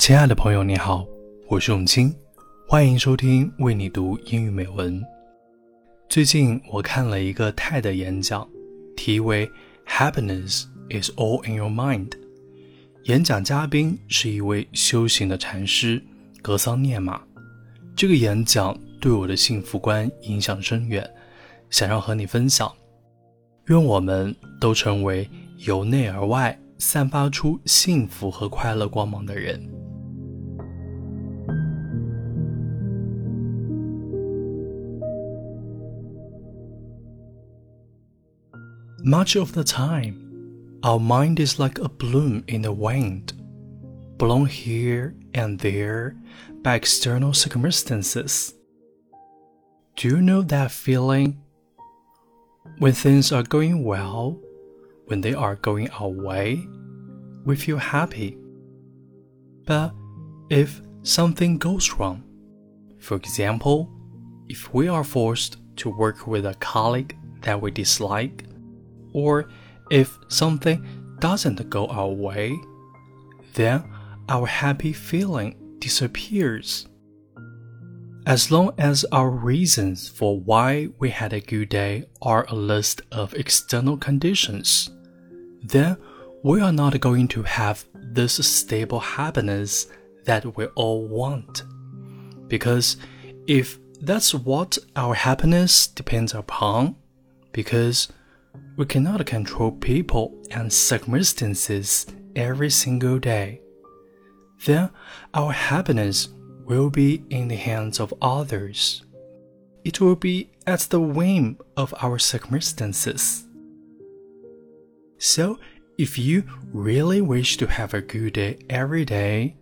亲爱的朋友，你好，我是永清，欢迎收听为你读英语美文。最近我看了一个泰的演讲，题为 “Happiness is all in your mind”。演讲嘉宾是一位修行的禅师格桑涅玛。这个演讲对我的幸福观影响深远，想要和你分享。愿我们都成为由内而外散发出幸福和快乐光芒的人。Much of the time, our mind is like a bloom in the wind, blown here and there by external circumstances. Do you know that feeling? When things are going well, when they are going our way, we feel happy. But if something goes wrong, for example, if we are forced to work with a colleague that we dislike, or if something doesn't go our way, then our happy feeling disappears. As long as our reasons for why we had a good day are a list of external conditions, then we are not going to have this stable happiness that we all want. Because if that's what our happiness depends upon, because we cannot control people and circumstances every single day, then our happiness will be in the hands of others. It will be at the whim of our circumstances. So, if you really wish to have a good day every day,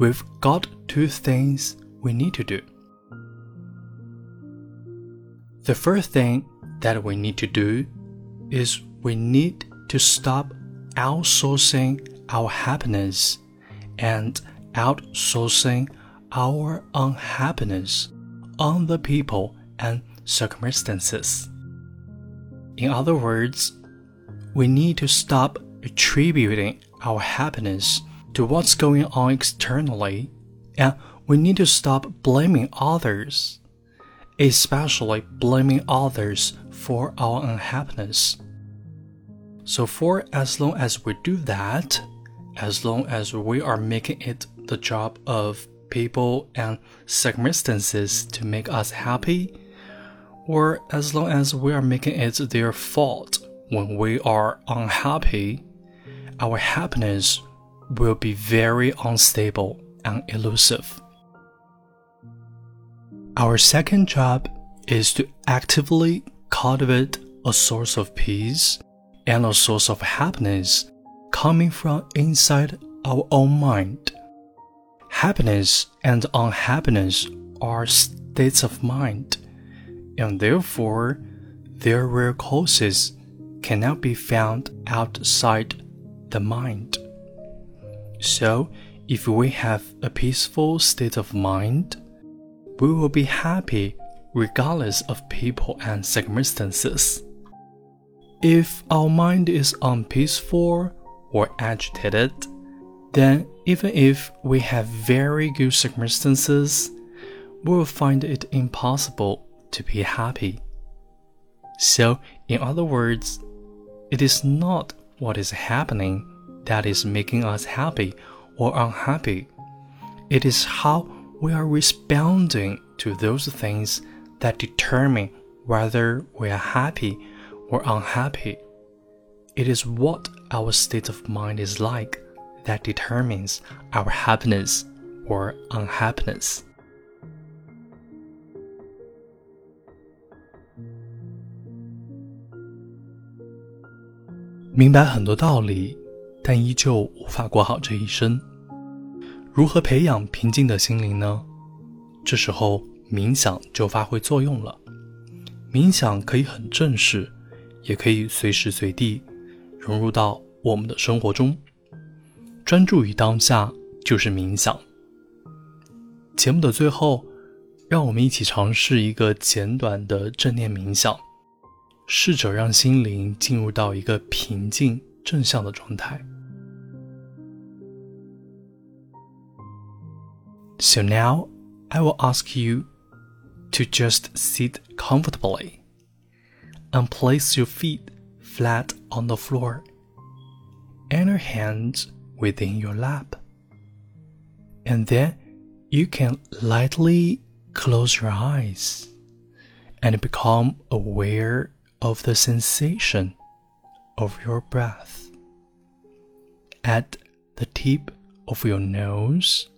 we've got two things we need to do. The first thing that we need to do is we need to stop outsourcing our happiness and outsourcing our unhappiness on the people and circumstances. In other words, we need to stop attributing our happiness to what's going on externally, and we need to stop blaming others, especially blaming others for our unhappiness. So, for as long as we do that, as long as we are making it the job of people and circumstances to make us happy, or as long as we are making it their fault when we are unhappy, our happiness will be very unstable and elusive. Our second job is to actively cultivate a source of peace and a source of happiness coming from inside our own mind. Happiness and unhappiness are states of mind, and therefore their real causes cannot be found outside the mind. So, if we have a peaceful state of mind, we will be happy regardless of people and circumstances. If our mind is unpeaceful or agitated, then even if we have very good circumstances, we will find it impossible to be happy. So, in other words, it is not what is happening that is making us happy or unhappy. It is how we are responding to those things that determine whether we are happy or unhappy. It is what our state of mind is like that determines our happiness or unhappiness. 明白很多道理，但依旧无法过好这一生。 如何培养平静的心灵呢？这时候冥想就发挥作用了。冥想可以很正式，也可以随时随地融入到我们的生活中。专注于当下就是冥想。节目的最后，让我们一起尝试一个简短的正念冥想，试着让心灵进入到一个平静、正向的状态。So now I will ask you to just sit comfortably and place your feet flat on the floor and your hands within your lap. And then you can lightly close your eyes and become aware of the sensation of your breath at the tip of your nose.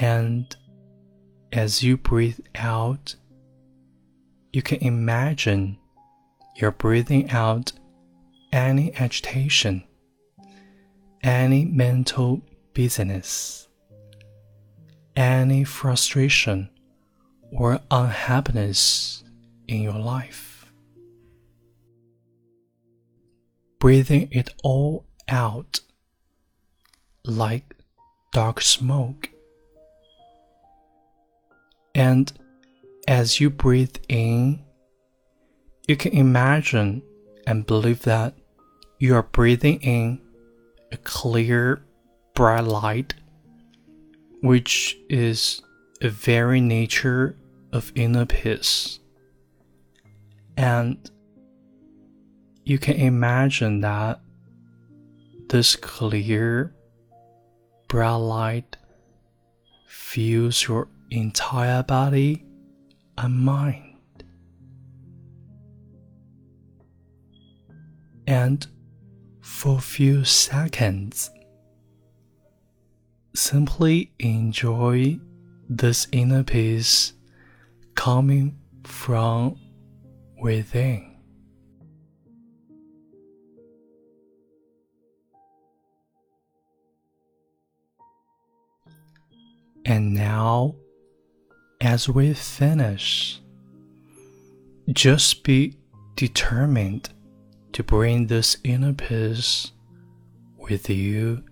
And as you breathe out, you can imagine you're breathing out any agitation, any mental busyness, any frustration or unhappiness in your life. Breathing it all out like dark smoke. And as you breathe in, you can imagine and believe that you are breathing in a clear, bright light, which is a very nature of inner peace. And you can imagine that this clear, bright light fills your entire body and mind. And for few seconds, simply enjoy this inner peace coming from within. And now, as we finish, just be determined to bring this inner peace with you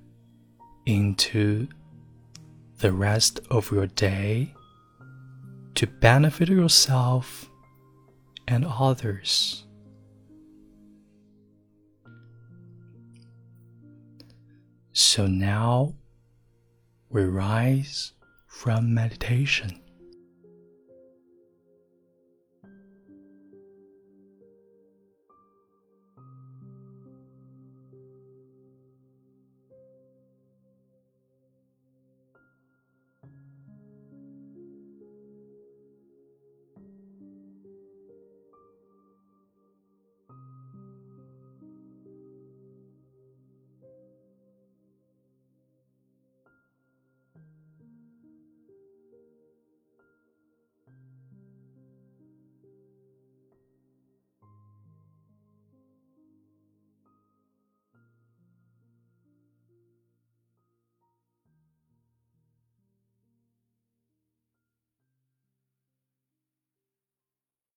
into the rest of your day to benefit yourself and others. So now we rise from meditation.